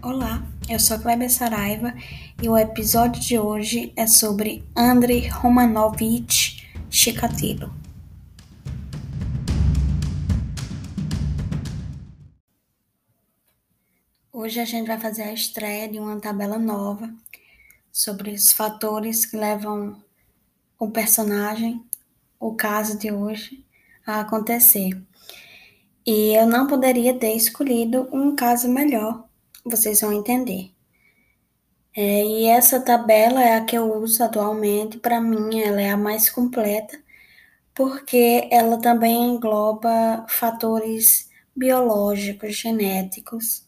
Olá, eu sou Kleber Saraiva e o episódio de hoje é sobre Andrei Romanovich Chikatilo. Hoje a gente vai fazer a estreia de uma tabela nova sobre os fatores que levam o personagem, o caso de hoje, a acontecer. E eu não poderia ter escolhido um caso melhor vocês vão entender. É, e essa tabela é a que eu uso atualmente. Para mim, ela é a mais completa, porque ela também engloba fatores biológicos, genéticos,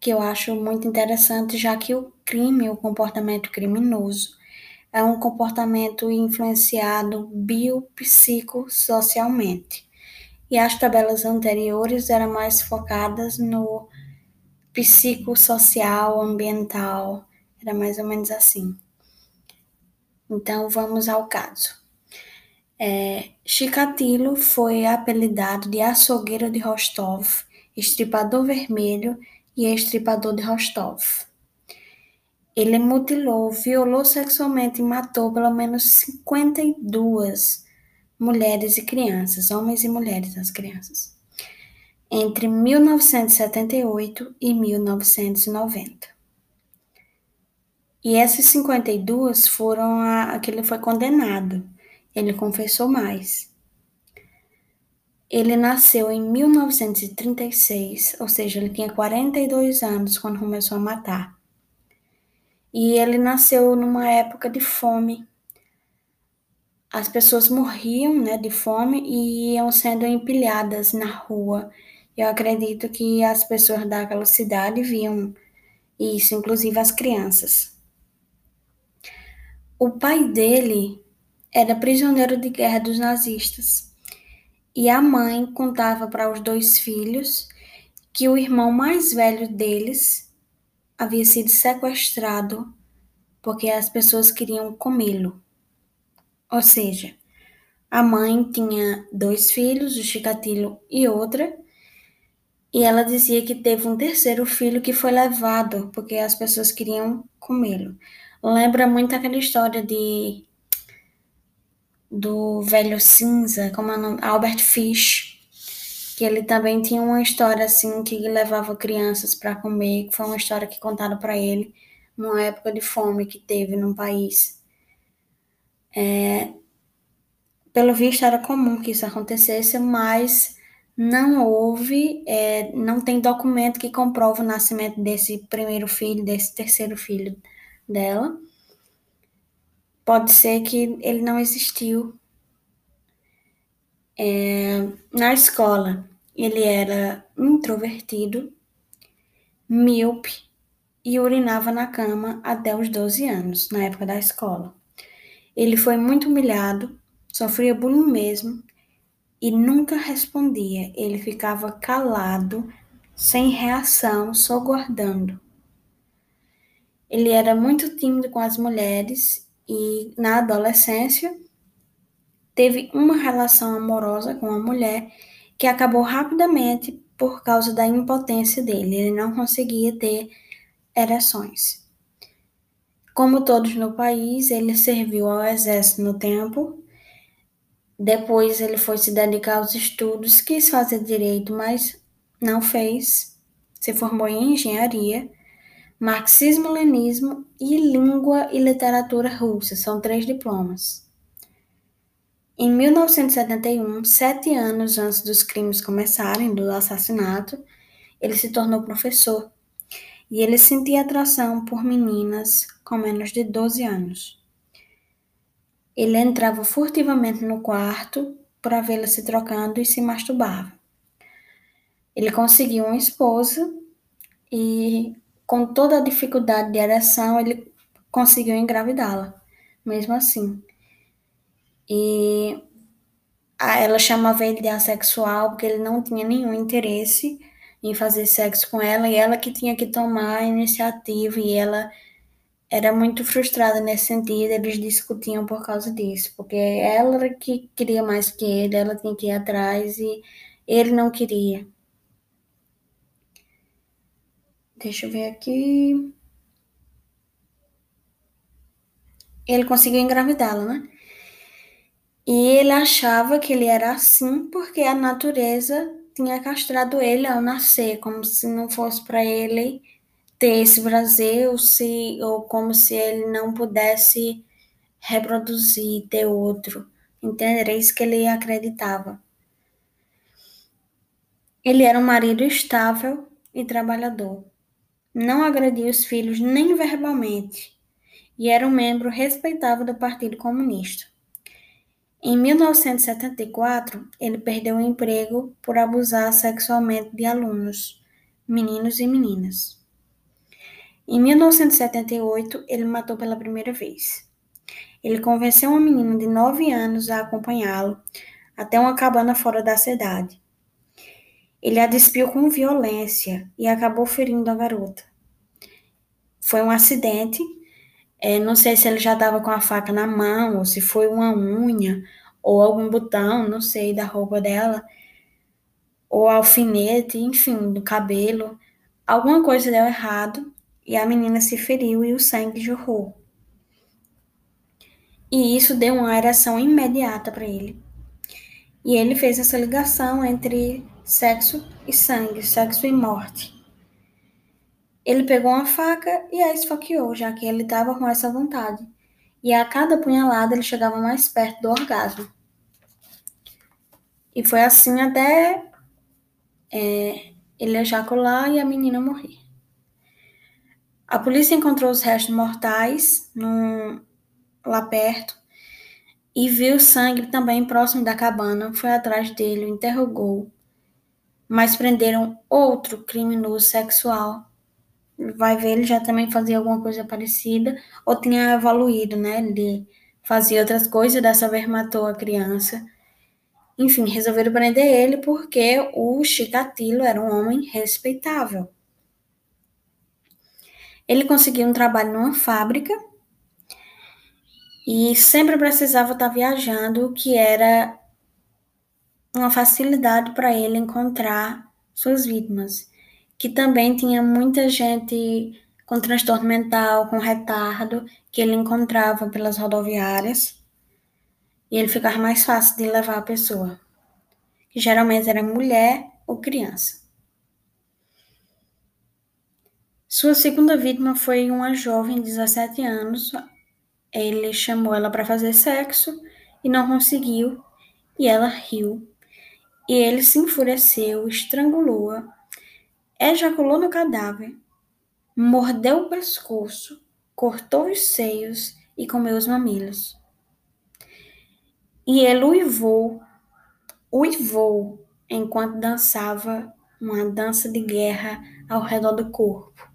que eu acho muito interessante, já que o crime, o comportamento criminoso, é um comportamento influenciado biopsicossocialmente. E as tabelas anteriores eram mais focadas no psicossocial, ambiental, era mais ou menos assim. Então vamos ao caso. É, Chikatilo foi apelidado de açougueiro de Rostov, estripador vermelho e estripador de Rostov. Ele mutilou, violou sexualmente e matou pelo menos 52 mulheres e crianças, homens e mulheres, as crianças entre 1978 e 1990. E essas 52 foram a, a que ele foi condenado. Ele confessou mais. Ele nasceu em 1936, ou seja, ele tinha 42 anos quando começou a matar. E ele nasceu numa época de fome. As pessoas morriam né, de fome e iam sendo empilhadas na rua eu acredito que as pessoas daquela cidade viam isso, inclusive as crianças. O pai dele era prisioneiro de guerra dos nazistas e a mãe contava para os dois filhos que o irmão mais velho deles havia sido sequestrado porque as pessoas queriam comê-lo. Ou seja, a mãe tinha dois filhos, o Chikatilo e outra, e ela dizia que teve um terceiro filho que foi levado porque as pessoas queriam comê-lo. Lembra muito aquela história de do velho cinza, como é o nome? Albert Fish, que ele também tinha uma história assim que levava crianças para comer, que foi uma história que contaram para ele numa época de fome que teve no país. É, pelo visto era comum que isso acontecesse, mas não houve, é, não tem documento que comprova o nascimento desse primeiro filho, desse terceiro filho dela. Pode ser que ele não existiu. É, na escola, ele era introvertido, míope e urinava na cama até os 12 anos, na época da escola. Ele foi muito humilhado, sofria bullying mesmo e nunca respondia. Ele ficava calado, sem reação, só guardando. Ele era muito tímido com as mulheres e, na adolescência, teve uma relação amorosa com uma mulher que acabou rapidamente por causa da impotência dele. Ele não conseguia ter ereções. Como todos no país, ele serviu ao exército no tempo depois ele foi se dedicar aos estudos, quis fazer direito, mas não fez. Se formou em engenharia, marxismo-leninismo e língua e literatura russa, são três diplomas. Em 1971, sete anos antes dos crimes começarem, do assassinato, ele se tornou professor e ele sentia atração por meninas com menos de 12 anos. Ele entrava furtivamente no quarto para vê-la se trocando e se masturbava. Ele conseguiu uma esposa e, com toda a dificuldade de ereção, ele conseguiu engravidá-la, mesmo assim. E ela chamava ele de assexual porque ele não tinha nenhum interesse em fazer sexo com ela e ela que tinha que tomar a iniciativa e ela era muito frustrada nesse sentido, eles discutiam por causa disso, porque ela que queria mais que ele, ela tinha que ir atrás e ele não queria. Deixa eu ver aqui. Ele conseguiu engravidá-la, né? E ele achava que ele era assim porque a natureza tinha castrado ele ao nascer, como se não fosse para ele ter esse ou, se, ou como se ele não pudesse reproduzir, ter outro. Entender? Isso que ele acreditava. Ele era um marido estável e trabalhador. Não agredia os filhos nem verbalmente e era um membro respeitável do Partido Comunista. Em 1974, ele perdeu o emprego por abusar sexualmente de alunos, meninos e meninas. Em 1978, ele matou pela primeira vez. Ele convenceu uma menina de 9 anos a acompanhá-lo até uma cabana fora da cidade. Ele a despiu com violência e acabou ferindo a garota. Foi um acidente é, não sei se ele já estava com a faca na mão, ou se foi uma unha, ou algum botão, não sei, da roupa dela, ou alfinete, enfim, do cabelo. Alguma coisa deu errado e a menina se feriu e o sangue jorrou. E isso deu uma ereção imediata para ele. E ele fez essa ligação entre sexo e sangue, sexo e morte. Ele pegou uma faca e a esfaqueou, já que ele estava com essa vontade. E a cada punhalada ele chegava mais perto do orgasmo. E foi assim até é, ele ejacular e a menina morrer. A polícia encontrou os restos mortais num, lá perto e viu sangue também próximo da cabana. Foi atrás dele, o interrogou, mas prenderam outro criminoso sexual vai ver, ele já também fazia alguma coisa parecida, ou tinha evoluído, né? Ele fazia outras coisas, dessa vez matou a criança. Enfim, resolveram prender ele porque o Chikatilo era um homem respeitável. Ele conseguiu um trabalho numa fábrica e sempre precisava estar viajando, o que era uma facilidade para ele encontrar suas vítimas que também tinha muita gente com transtorno mental, com retardo, que ele encontrava pelas rodoviárias, e ele ficava mais fácil de levar a pessoa, que geralmente era mulher ou criança. Sua segunda vítima foi uma jovem de 17 anos. Ele chamou ela para fazer sexo e não conseguiu, e ela riu. E ele se enfureceu, estrangulou-a ejaculou no cadáver, mordeu o pescoço, cortou os seios e comeu os mamilos. E ele uivou, uivou, enquanto dançava uma dança de guerra ao redor do corpo,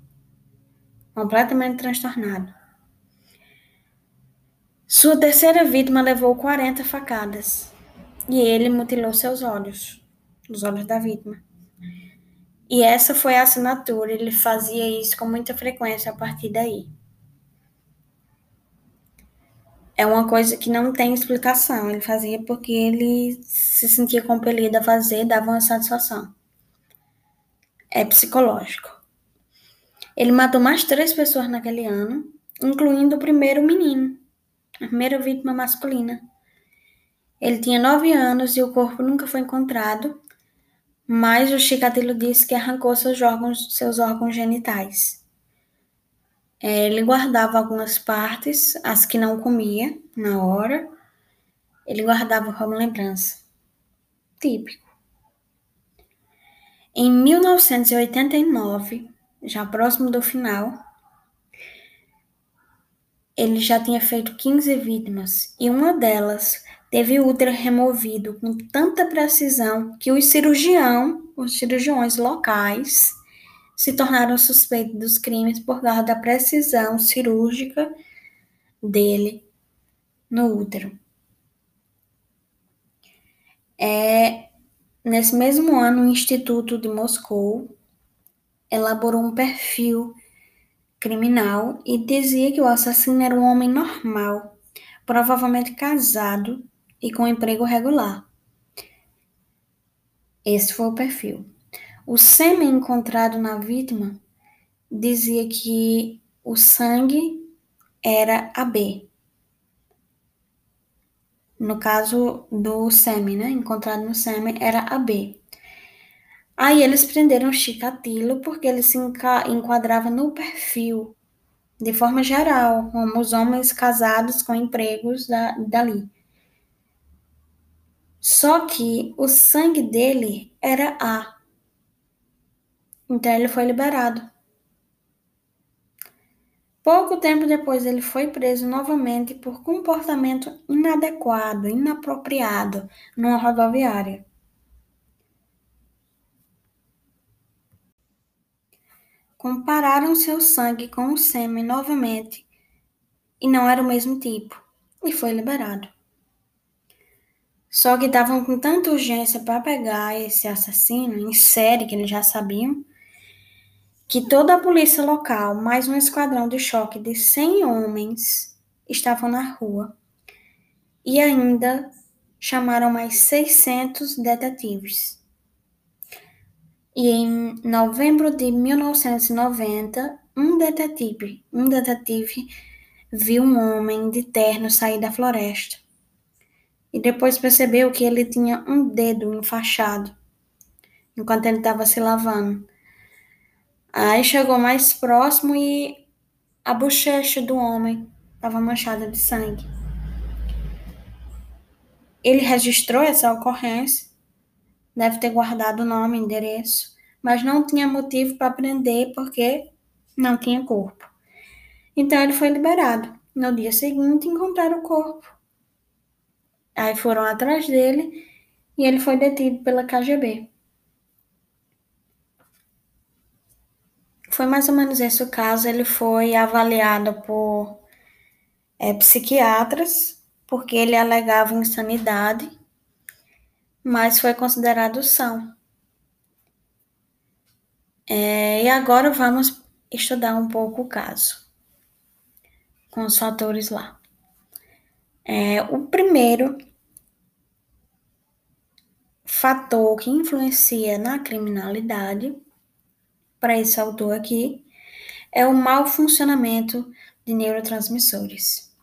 completamente transtornado. Sua terceira vítima levou 40 facadas e ele mutilou seus olhos, os olhos da vítima. E essa foi a assinatura, ele fazia isso com muita frequência a partir daí. É uma coisa que não tem explicação, ele fazia porque ele se sentia compelido a fazer, dava uma satisfação. É psicológico. Ele matou mais três pessoas naquele ano, incluindo o primeiro menino, a primeira vítima masculina. Ele tinha nove anos e o corpo nunca foi encontrado, mas o Chikatilo disse que arrancou seus órgãos, seus órgãos genitais. É, ele guardava algumas partes, as que não comia na hora, ele guardava como lembrança. Típico. Em 1989, já próximo do final, ele já tinha feito 15 vítimas e uma delas teve o útero removido com tanta precisão que os cirurgião, os cirurgiões locais se tornaram suspeitos dos crimes por causa da precisão cirúrgica dele no útero. É, nesse mesmo ano, o Instituto de Moscou elaborou um perfil criminal e dizia que o assassino era um homem normal, provavelmente casado e com emprego regular. Esse foi o perfil. O sêmen encontrado na vítima dizia que o sangue era AB. No caso do sêmen, né? Encontrado no sêmen era AB. Aí eles prenderam Chikatilo porque ele se enquadrava no perfil, de forma geral, como os homens casados com empregos da, dali. Só que o sangue dele era A. Então ele foi liberado. Pouco tempo depois ele foi preso novamente por comportamento inadequado, inapropriado numa rodoviária. Compararam seu sangue com o sêmen novamente e não era o mesmo tipo, e foi liberado. Só que estavam com tanta urgência para pegar esse assassino em série que eles já sabiam, que toda a polícia local, mais um esquadrão de choque de 100 homens, estavam na rua. E ainda chamaram mais 600 detetives. E em novembro de 1990, um detetive, um detetive viu um homem de terno sair da floresta. E depois percebeu que ele tinha um dedo enfaixado enquanto ele estava se lavando. Aí chegou mais próximo e a bochecha do homem estava manchada de sangue. Ele registrou essa ocorrência deve ter guardado o nome, endereço, mas não tinha motivo para prender porque não tinha corpo. Então ele foi liberado. No dia seguinte encontraram o corpo. Aí foram atrás dele e ele foi detido pela KGB. Foi mais ou menos esse o caso. Ele foi avaliado por é, psiquiatras porque ele alegava insanidade mas foi considerado são. É, e agora vamos estudar um pouco o caso, com os fatores lá. É, o primeiro fator que influencia na criminalidade, para esse autor aqui, é o mau funcionamento de neurotransmissores,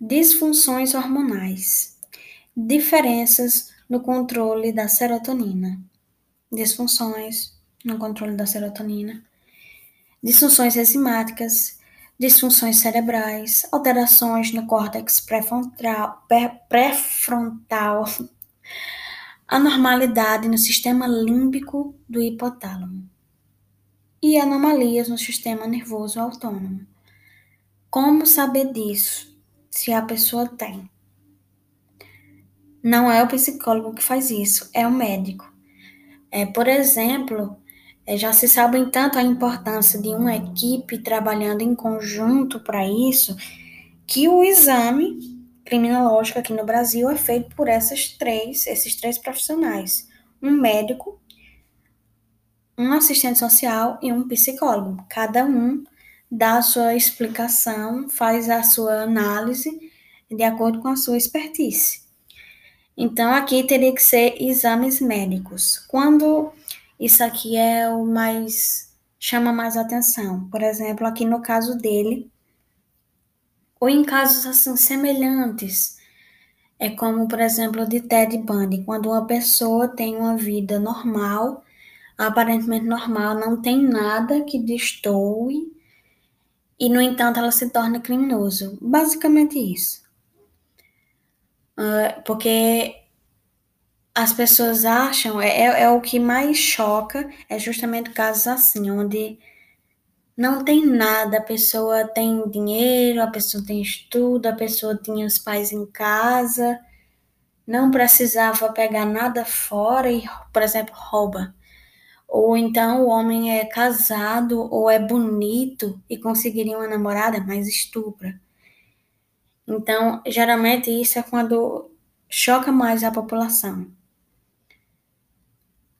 disfunções hormonais, diferenças no controle da serotonina, disfunções no controle da serotonina, disfunções enzimáticas, disfunções cerebrais, alterações no córtex pré-frontal, pré-frontal. Anormalidade no sistema límbico do hipotálamo. E anomalias no sistema nervoso autônomo. Como saber disso? Se a pessoa tem não é o psicólogo que faz isso, é o médico. É, por exemplo, é, já se sabe tanto a importância de uma equipe trabalhando em conjunto para isso, que o exame criminológico aqui no Brasil é feito por essas três, esses três profissionais: um médico, um assistente social e um psicólogo. Cada um dá a sua explicação, faz a sua análise de acordo com a sua expertise. Então, aqui teria que ser exames médicos. Quando isso aqui é o mais chama mais atenção. Por exemplo, aqui no caso dele, ou em casos assim semelhantes, é como, por exemplo, de Ted Bundy, quando uma pessoa tem uma vida normal, aparentemente normal, não tem nada que destoe, e no entanto ela se torna criminoso. Basicamente isso. Uh, porque as pessoas acham, é, é, é o que mais choca, é justamente casos assim, onde não tem nada, a pessoa tem dinheiro, a pessoa tem estudo, a pessoa tinha os pais em casa, não precisava pegar nada fora e, por exemplo, rouba. Ou então o homem é casado ou é bonito e conseguiria uma namorada, mas estupra. Então, geralmente isso é quando choca mais a população.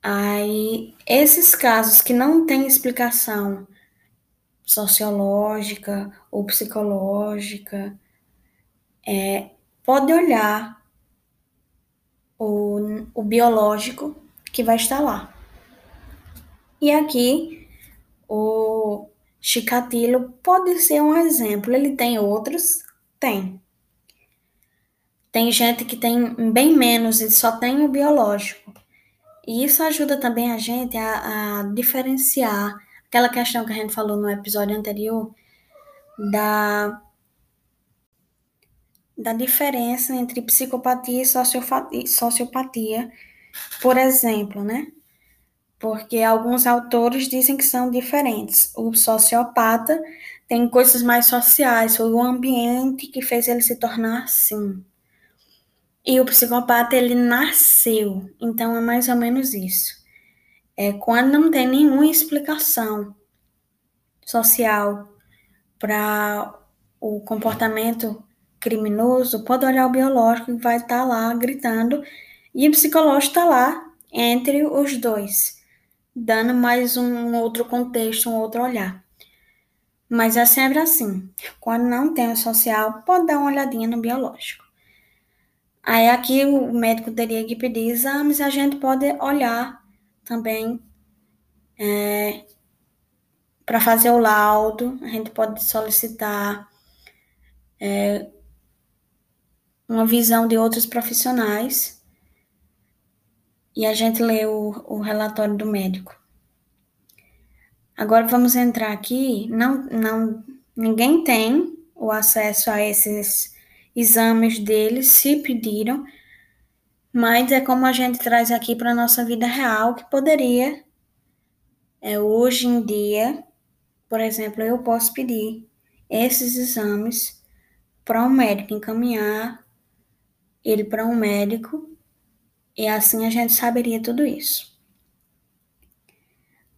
Aí, esses casos que não têm explicação sociológica ou psicológica, é, pode olhar o, o biológico que vai estar lá. E aqui, o Chikatilo pode ser um exemplo. Ele tem outros? Tem. Tem gente que tem bem menos e só tem o biológico. E isso ajuda também a gente a, a diferenciar aquela questão que a gente falou no episódio anterior da, da diferença entre psicopatia e sociopatia, por exemplo, né? Porque alguns autores dizem que são diferentes. O sociopata tem coisas mais sociais, foi o ambiente que fez ele se tornar assim. E o psicopata, ele nasceu. Então, é mais ou menos isso. É quando não tem nenhuma explicação social para o comportamento criminoso, pode olhar o biológico e vai estar tá lá gritando, e o psicológico está lá entre os dois dando mais um outro contexto, um outro olhar. Mas é sempre assim. Quando não tem o social, pode dar uma olhadinha no biológico. Aí aqui o médico teria que pedir exames a gente pode olhar também é, para fazer o laudo. A gente pode solicitar é, uma visão de outros profissionais e a gente lê o, o relatório do médico. Agora vamos entrar aqui. Não, não, ninguém tem o acesso a esses exames deles, se pediram, mas é como a gente traz aqui para a nossa vida real, que poderia, é, hoje em dia, por exemplo, eu posso pedir esses exames para um médico, encaminhar ele para um médico e assim a gente saberia tudo isso.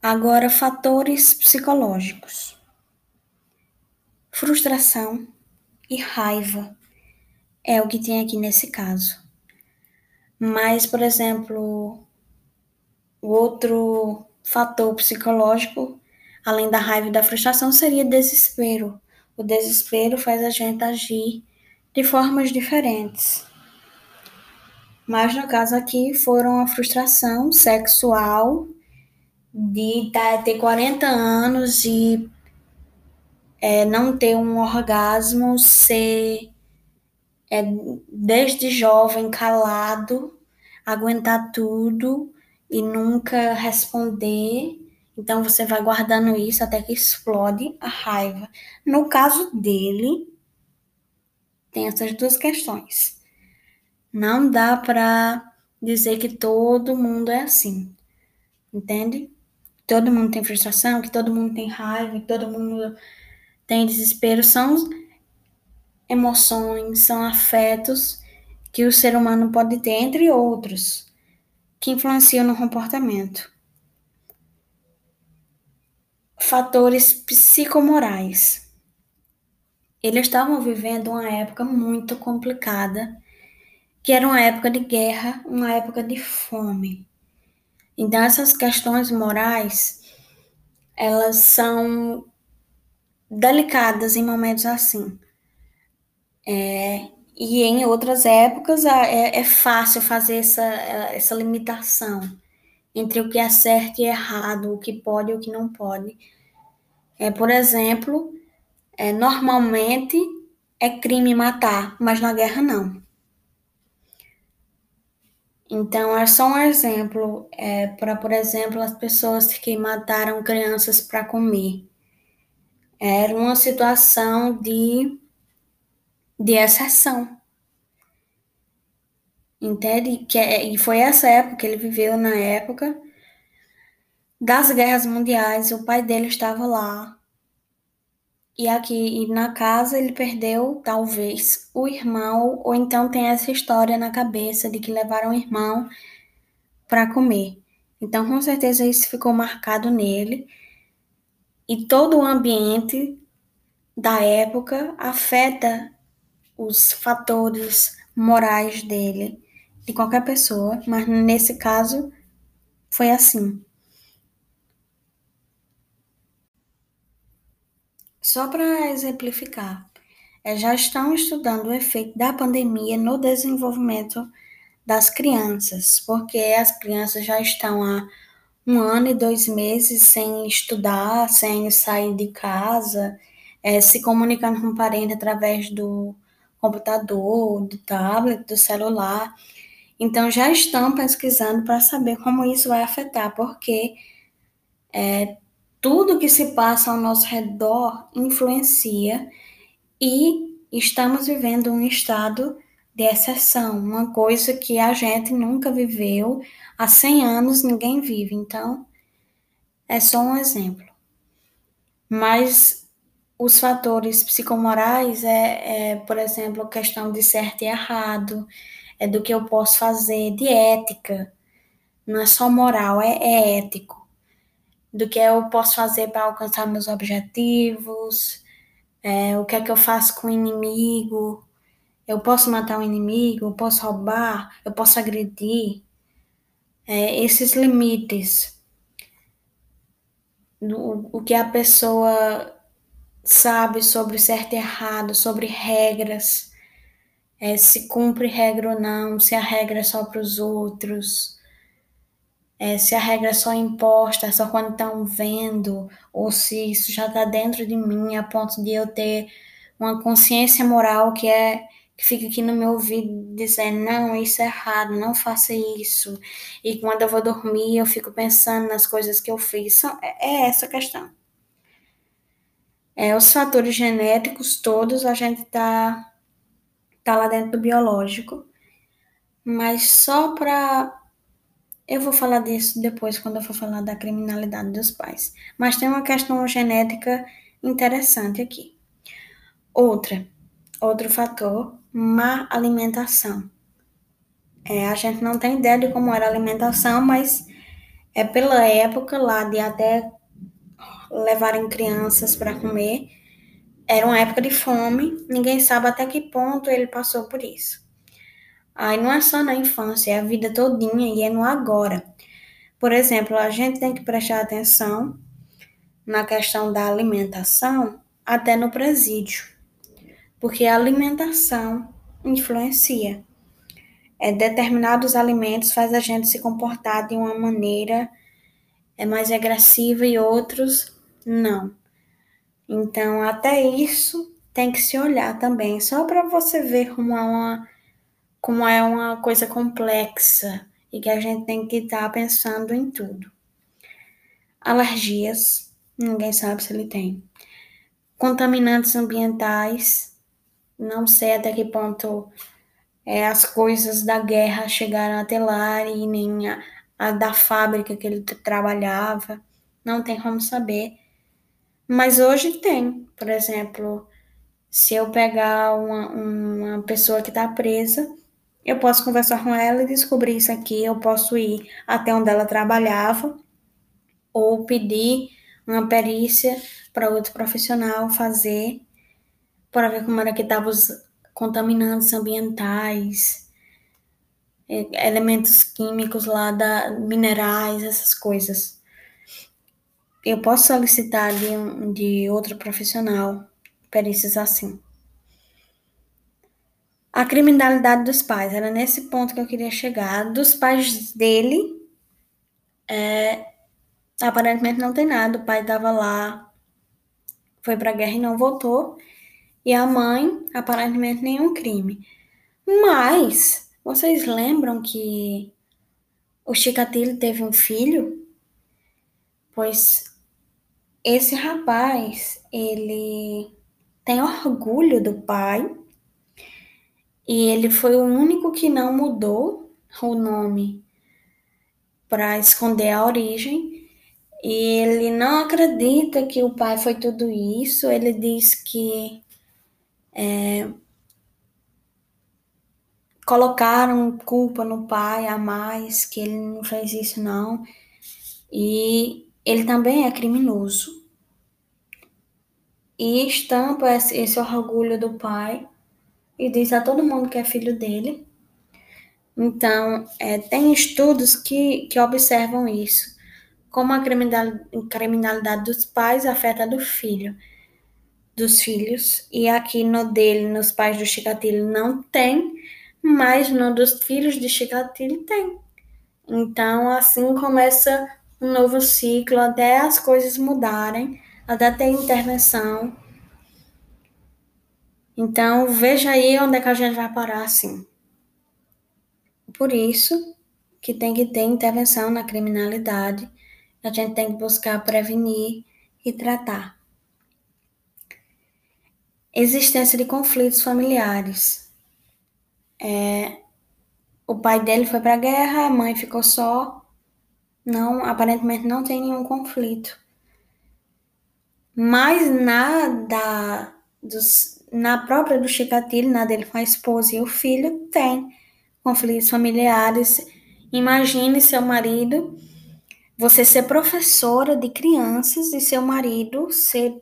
Agora, fatores psicológicos: frustração e raiva é o que tem aqui nesse caso. Mas, por exemplo, o outro fator psicológico, além da raiva e da frustração, seria desespero. O desespero faz a gente agir de formas diferentes. Mas no caso aqui foram a frustração sexual de tá, ter 40 anos e é, não ter um orgasmo, ser é, desde jovem calado, aguentar tudo e nunca responder. Então você vai guardando isso até que explode a raiva. No caso dele, tem essas duas questões. Não dá para dizer que todo mundo é assim. Entende? Todo mundo tem frustração, que todo mundo tem raiva, que todo mundo tem desespero. São emoções, são afetos que o ser humano pode ter, entre outros, que influenciam no comportamento. Fatores psicomorais. Eles estavam vivendo uma época muito complicada que era uma época de guerra, uma época de fome. Então essas questões morais, elas são delicadas em momentos assim. É, e em outras épocas é, é fácil fazer essa, essa limitação entre o que é certo e errado, o que pode e o que não pode. É, por exemplo, é, normalmente é crime matar, mas na guerra não. Então, é só um exemplo é, para, por exemplo, as pessoas que mataram crianças para comer. Era uma situação de, de exceção. Entende? Que, é, e foi essa época que ele viveu na época das guerras mundiais. O pai dele estava lá e aqui e na casa ele perdeu, talvez, o irmão, ou então tem essa história na cabeça de que levaram o irmão para comer. Então, com certeza, isso ficou marcado nele. E todo o ambiente da época afeta os fatores morais dele, de qualquer pessoa, mas nesse caso foi assim. Só para exemplificar, é, já estão estudando o efeito da pandemia no desenvolvimento das crianças, porque as crianças já estão há um ano e dois meses sem estudar, sem sair de casa, é, se comunicando com o parente através do computador, do tablet, do celular. Então, já estão pesquisando para saber como isso vai afetar, porque é, tudo que se passa ao nosso redor influencia e estamos vivendo um estado de exceção, uma coisa que a gente nunca viveu, há 100 anos ninguém vive, então é só um exemplo. Mas os fatores psicomorais é, é, por exemplo, questão de certo e errado, é do que eu posso fazer, de ética, não é só moral, é, é ético, do que eu posso fazer para alcançar meus objetivos, é, o que é que eu faço com o inimigo, eu posso matar um inimigo, eu posso roubar, eu posso agredir. É, esses limites, do, o que a pessoa sabe sobre certo e errado, sobre regras, é, se cumpre regra ou não, se a regra é só para os outros, é, se a regra é só imposta, é só quando estão vendo, ou se isso já está dentro de mim a ponto de eu ter uma consciência moral que é que fica aqui no meu ouvido dizendo, não, isso é errado, não faça isso. E quando eu vou dormir, eu fico pensando nas coisas que eu fiz. É, é essa a questão. É, os fatores genéticos todos a gente tá, tá lá dentro do biológico, mas só para eu vou falar disso depois quando eu for falar da criminalidade dos pais. Mas tem uma questão genética interessante aqui. Outra, outro fator má alimentação. É, a gente não tem ideia de como era a alimentação, mas é pela época lá de até levarem crianças para comer. Era uma época de fome, ninguém sabe até que ponto ele passou por isso. Aí não é só na infância, é a vida todinha e é no agora. Por exemplo, a gente tem que prestar atenção na questão da alimentação até no presídio porque a alimentação influencia. É, determinados alimentos faz a gente se comportar de uma maneira é mais agressiva e outros não. Então, até isso tem que se olhar também, só para você ver como é uma como é uma coisa complexa e que a gente tem que estar tá pensando em tudo. Alergias, ninguém sabe se ele tem. Contaminantes ambientais, não sei até que ponto é, as coisas da guerra chegaram até lá e nem a, a da fábrica que ele trabalhava. Não tem como saber. Mas hoje tem, por exemplo, se eu pegar uma, uma pessoa que está presa, eu posso conversar com ela e descobrir isso aqui. Eu posso ir até onde ela trabalhava ou pedir uma perícia para outro profissional fazer para ver como era que estavam os contaminantes ambientais, elementos químicos lá, da, minerais, essas coisas. Eu posso solicitar de, de outro profissional perícias assim. A criminalidade dos pais, era nesse ponto que eu queria chegar. Dos pais dele, é, aparentemente não tem nada. O pai estava lá, foi para a guerra e não voltou. E a mãe, aparentemente, nenhum crime. Mas, vocês lembram que o Chicatilho teve um filho? Pois esse rapaz, ele tem orgulho do pai e ele foi o único que não mudou o nome para esconder a origem. E ele não acredita que o pai foi tudo isso. Ele diz que é, colocaram culpa no pai a mais, que ele não fez isso não. E ele também é criminoso. E estampa esse, esse orgulho do pai e diz a todo mundo que é filho dele. Então, é, tem estudos que, que observam isso, como a criminalidade dos pais afeta do filho dos filhos, e aqui no dele, nos pais do Chicatilho, não tem, mas no dos filhos de Chicatilho tem. Então, assim começa um novo ciclo até as coisas mudarem, até ter intervenção. Então, veja aí onde é que a gente vai parar assim. Por isso que tem que ter intervenção na criminalidade, a gente tem que buscar prevenir e tratar. Existência de conflitos familiares. É, o pai dele foi para a guerra, a mãe ficou só. Não, aparentemente não tem nenhum conflito. Mas na, da, dos, na própria do Chicatilho, na dele com a esposa e o filho, tem conflitos familiares. Imagine seu marido, você ser professora de crianças e seu marido ser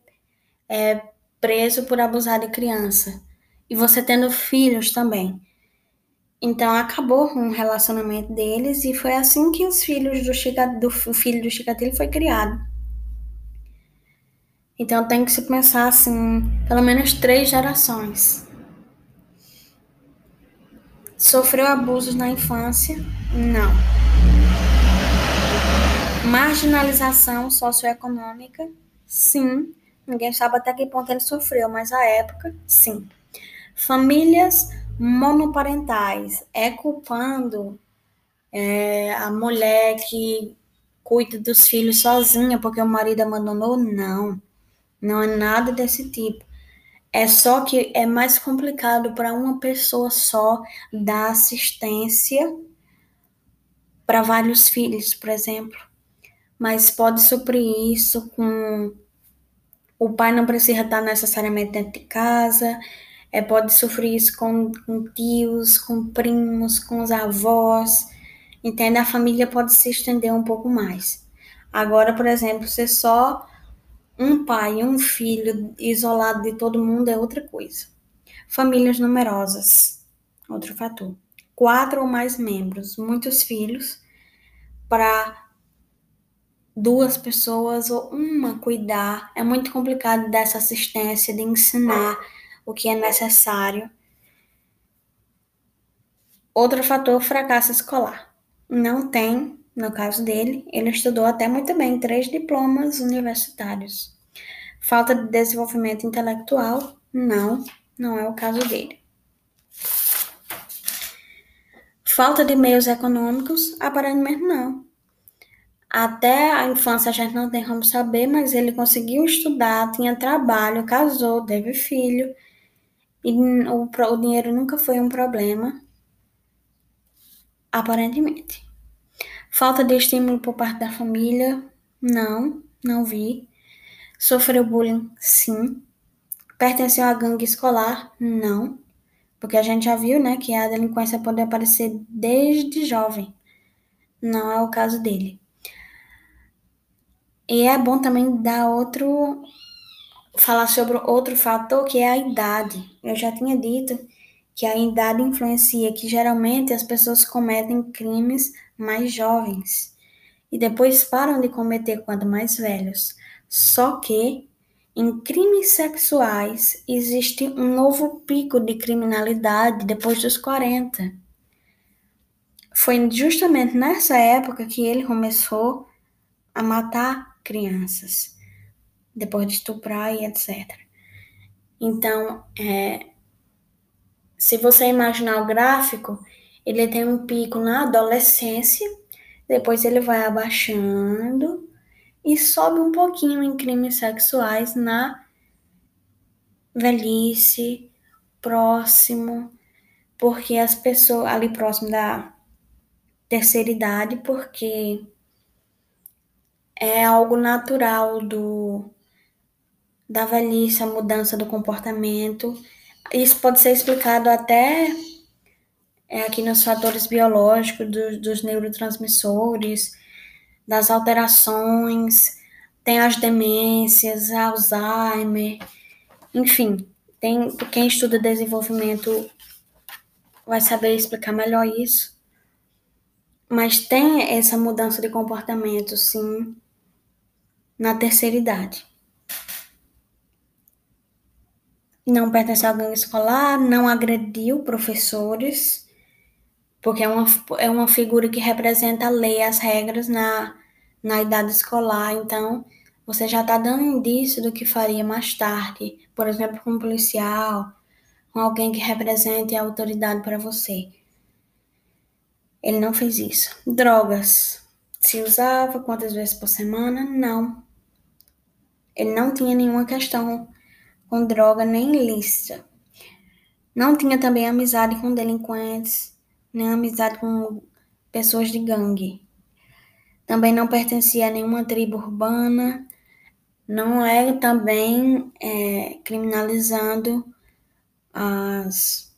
é, preso por abusar de criança. E você tendo filhos também. Então acabou um relacionamento deles e foi assim que os filhos do, Chica, do filho do Chicatilho foi criado. Então tem que se pensar assim, pelo menos três gerações. Sofreu abusos na infância? Não. Marginalização socioeconômica? Sim. Ninguém sabe até que ponto ele sofreu, mas a época, sim. Famílias monoparentais é culpando é, a mulher que cuida dos filhos sozinha porque o marido abandonou? Não. Não é nada desse tipo. É só que é mais complicado para uma pessoa só dar assistência para vários filhos, por exemplo. Mas pode suprir isso com. O pai não precisa estar necessariamente dentro de casa, é, pode sofrer isso com, com tios, com primos, com os avós, entende? A família pode se estender um pouco mais. Agora, por exemplo, ser só um pai e um filho isolado de todo mundo é outra coisa. Famílias numerosas, outro fator. Quatro ou mais membros, muitos filhos, para duas pessoas ou uma cuidar. É muito complicado dessa assistência, de ensinar o que é necessário. Outro fator, fracasso escolar. Não tem no caso dele, ele estudou até muito bem três diplomas universitários. Falta de desenvolvimento intelectual? Não, não é o caso dele. Falta de meios econômicos? Aparentemente não. Até a infância a gente não tem como saber, mas ele conseguiu estudar, tinha trabalho, casou, teve filho, e o, o dinheiro nunca foi um problema, aparentemente. Falta de estímulo por parte da família? Não, não vi. Sofreu bullying? Sim. Pertenceu à gangue escolar? Não. Porque a gente já viu, né, que a delinquência pode aparecer desde jovem. Não é o caso dele. E é bom também dar outro falar sobre outro fator que é a idade. Eu já tinha dito que a idade influencia, que geralmente as pessoas cometem crimes mais jovens e depois param de cometer quando mais velhos. Só que em crimes sexuais existe um novo pico de criminalidade depois dos 40. Foi justamente nessa época que ele começou a matar crianças, depois de estuprar e etc. Então, é, se você imaginar o gráfico, ele tem um pico na adolescência, depois ele vai abaixando e sobe um pouquinho em crimes sexuais na velhice, próximo, porque as pessoas ali próximo da terceira idade, porque é algo natural do da velhice, a mudança do comportamento. Isso pode ser explicado até é, aqui nos fatores biológicos do, dos neurotransmissores, das alterações, tem as demências, Alzheimer, enfim, tem quem estuda desenvolvimento vai saber explicar melhor isso. Mas tem essa mudança de comportamento, sim, na terceira idade não pertence à gangue escolar, não agrediu professores, porque é uma, é uma figura que representa a lei, as regras na, na idade escolar, então você já está dando indício do que faria mais tarde, por exemplo, com um policial, com alguém que represente a autoridade para você. Ele não fez isso. Drogas. Se usava quantas vezes por semana? Não. Ele não tinha nenhuma questão com droga nem ilícita. Não tinha também amizade com delinquentes, nem amizade com pessoas de gangue. Também não pertencia a nenhuma tribo urbana, não é também é, criminalizando as.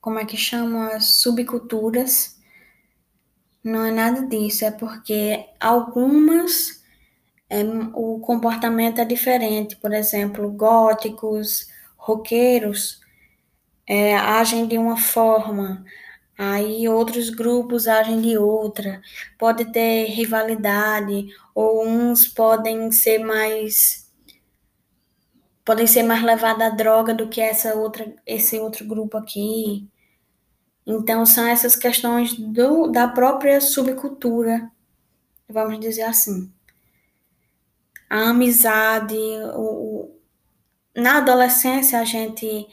Como é que chamam? As subculturas. Não é nada disso, é porque algumas é, o comportamento é diferente. Por exemplo, góticos, roqueiros é, agem de uma forma, aí outros grupos agem de outra. Pode ter rivalidade, ou uns podem ser mais podem ser mais levados à droga do que essa outra esse outro grupo aqui. Então são essas questões do, da própria subcultura, vamos dizer assim. A amizade, o, na adolescência a gente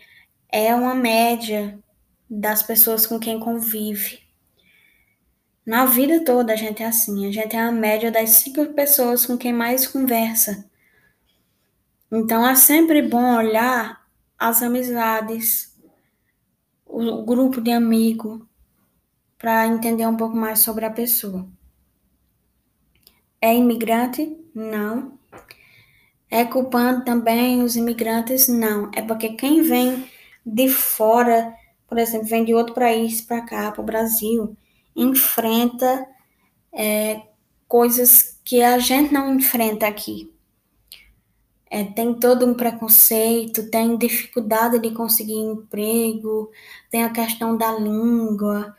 é uma média das pessoas com quem convive. Na vida toda a gente é assim, a gente é a média das cinco pessoas com quem mais conversa. Então é sempre bom olhar as amizades, o grupo de amigo, para entender um pouco mais sobre a pessoa. É imigrante? Não. É culpando também os imigrantes? Não. É porque quem vem de fora, por exemplo, vem de outro país para cá, para o Brasil, enfrenta é, coisas que a gente não enfrenta aqui. É, tem todo um preconceito, tem dificuldade de conseguir emprego, tem a questão da língua,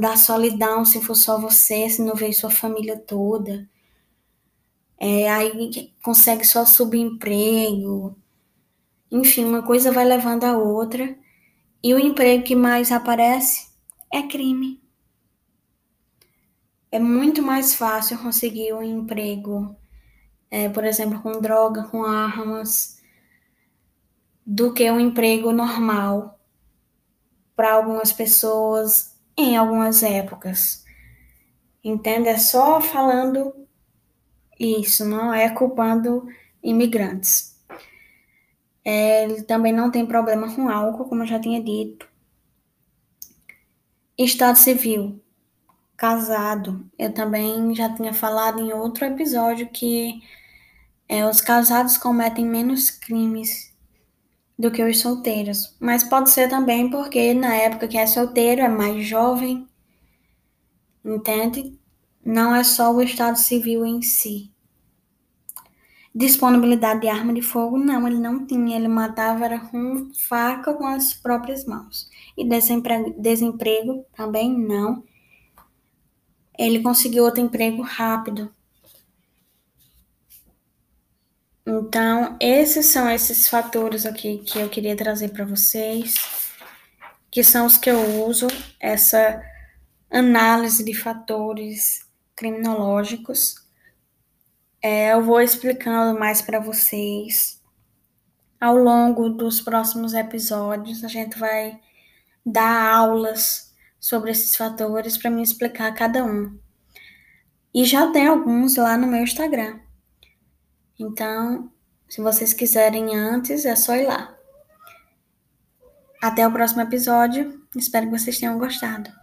da solidão se for só você, se não veio sua família toda é, aí consegue só subemprego. Enfim, uma coisa vai levando a outra. E o emprego que mais aparece é crime. É muito mais fácil conseguir um emprego, é, por exemplo, com droga, com armas, do que um emprego normal para algumas pessoas em algumas épocas. Entende? É só falando isso, não é culpando imigrantes. É, ele também não tem problema com álcool, como eu já tinha dito. Estado civil, casado. Eu também já tinha falado em outro episódio que é, os casados cometem menos crimes do que os solteiros. Mas pode ser também porque na época que é solteiro é mais jovem, entende? Não é só o estado civil em si. Disponibilidade de arma de fogo, não, ele não tinha. Ele matava era com faca com as próprias mãos. E desemprego, desemprego também não. Ele conseguiu outro emprego rápido. Então, esses são esses fatores aqui que eu queria trazer para vocês, que são os que eu uso, essa análise de fatores criminológicos é, eu vou explicando mais para vocês. Ao longo dos próximos episódios, a gente vai dar aulas sobre esses fatores para me explicar cada um. E já tem alguns lá no meu Instagram. Então, se vocês quiserem antes, é só ir lá. Até o próximo episódio. Espero que vocês tenham gostado.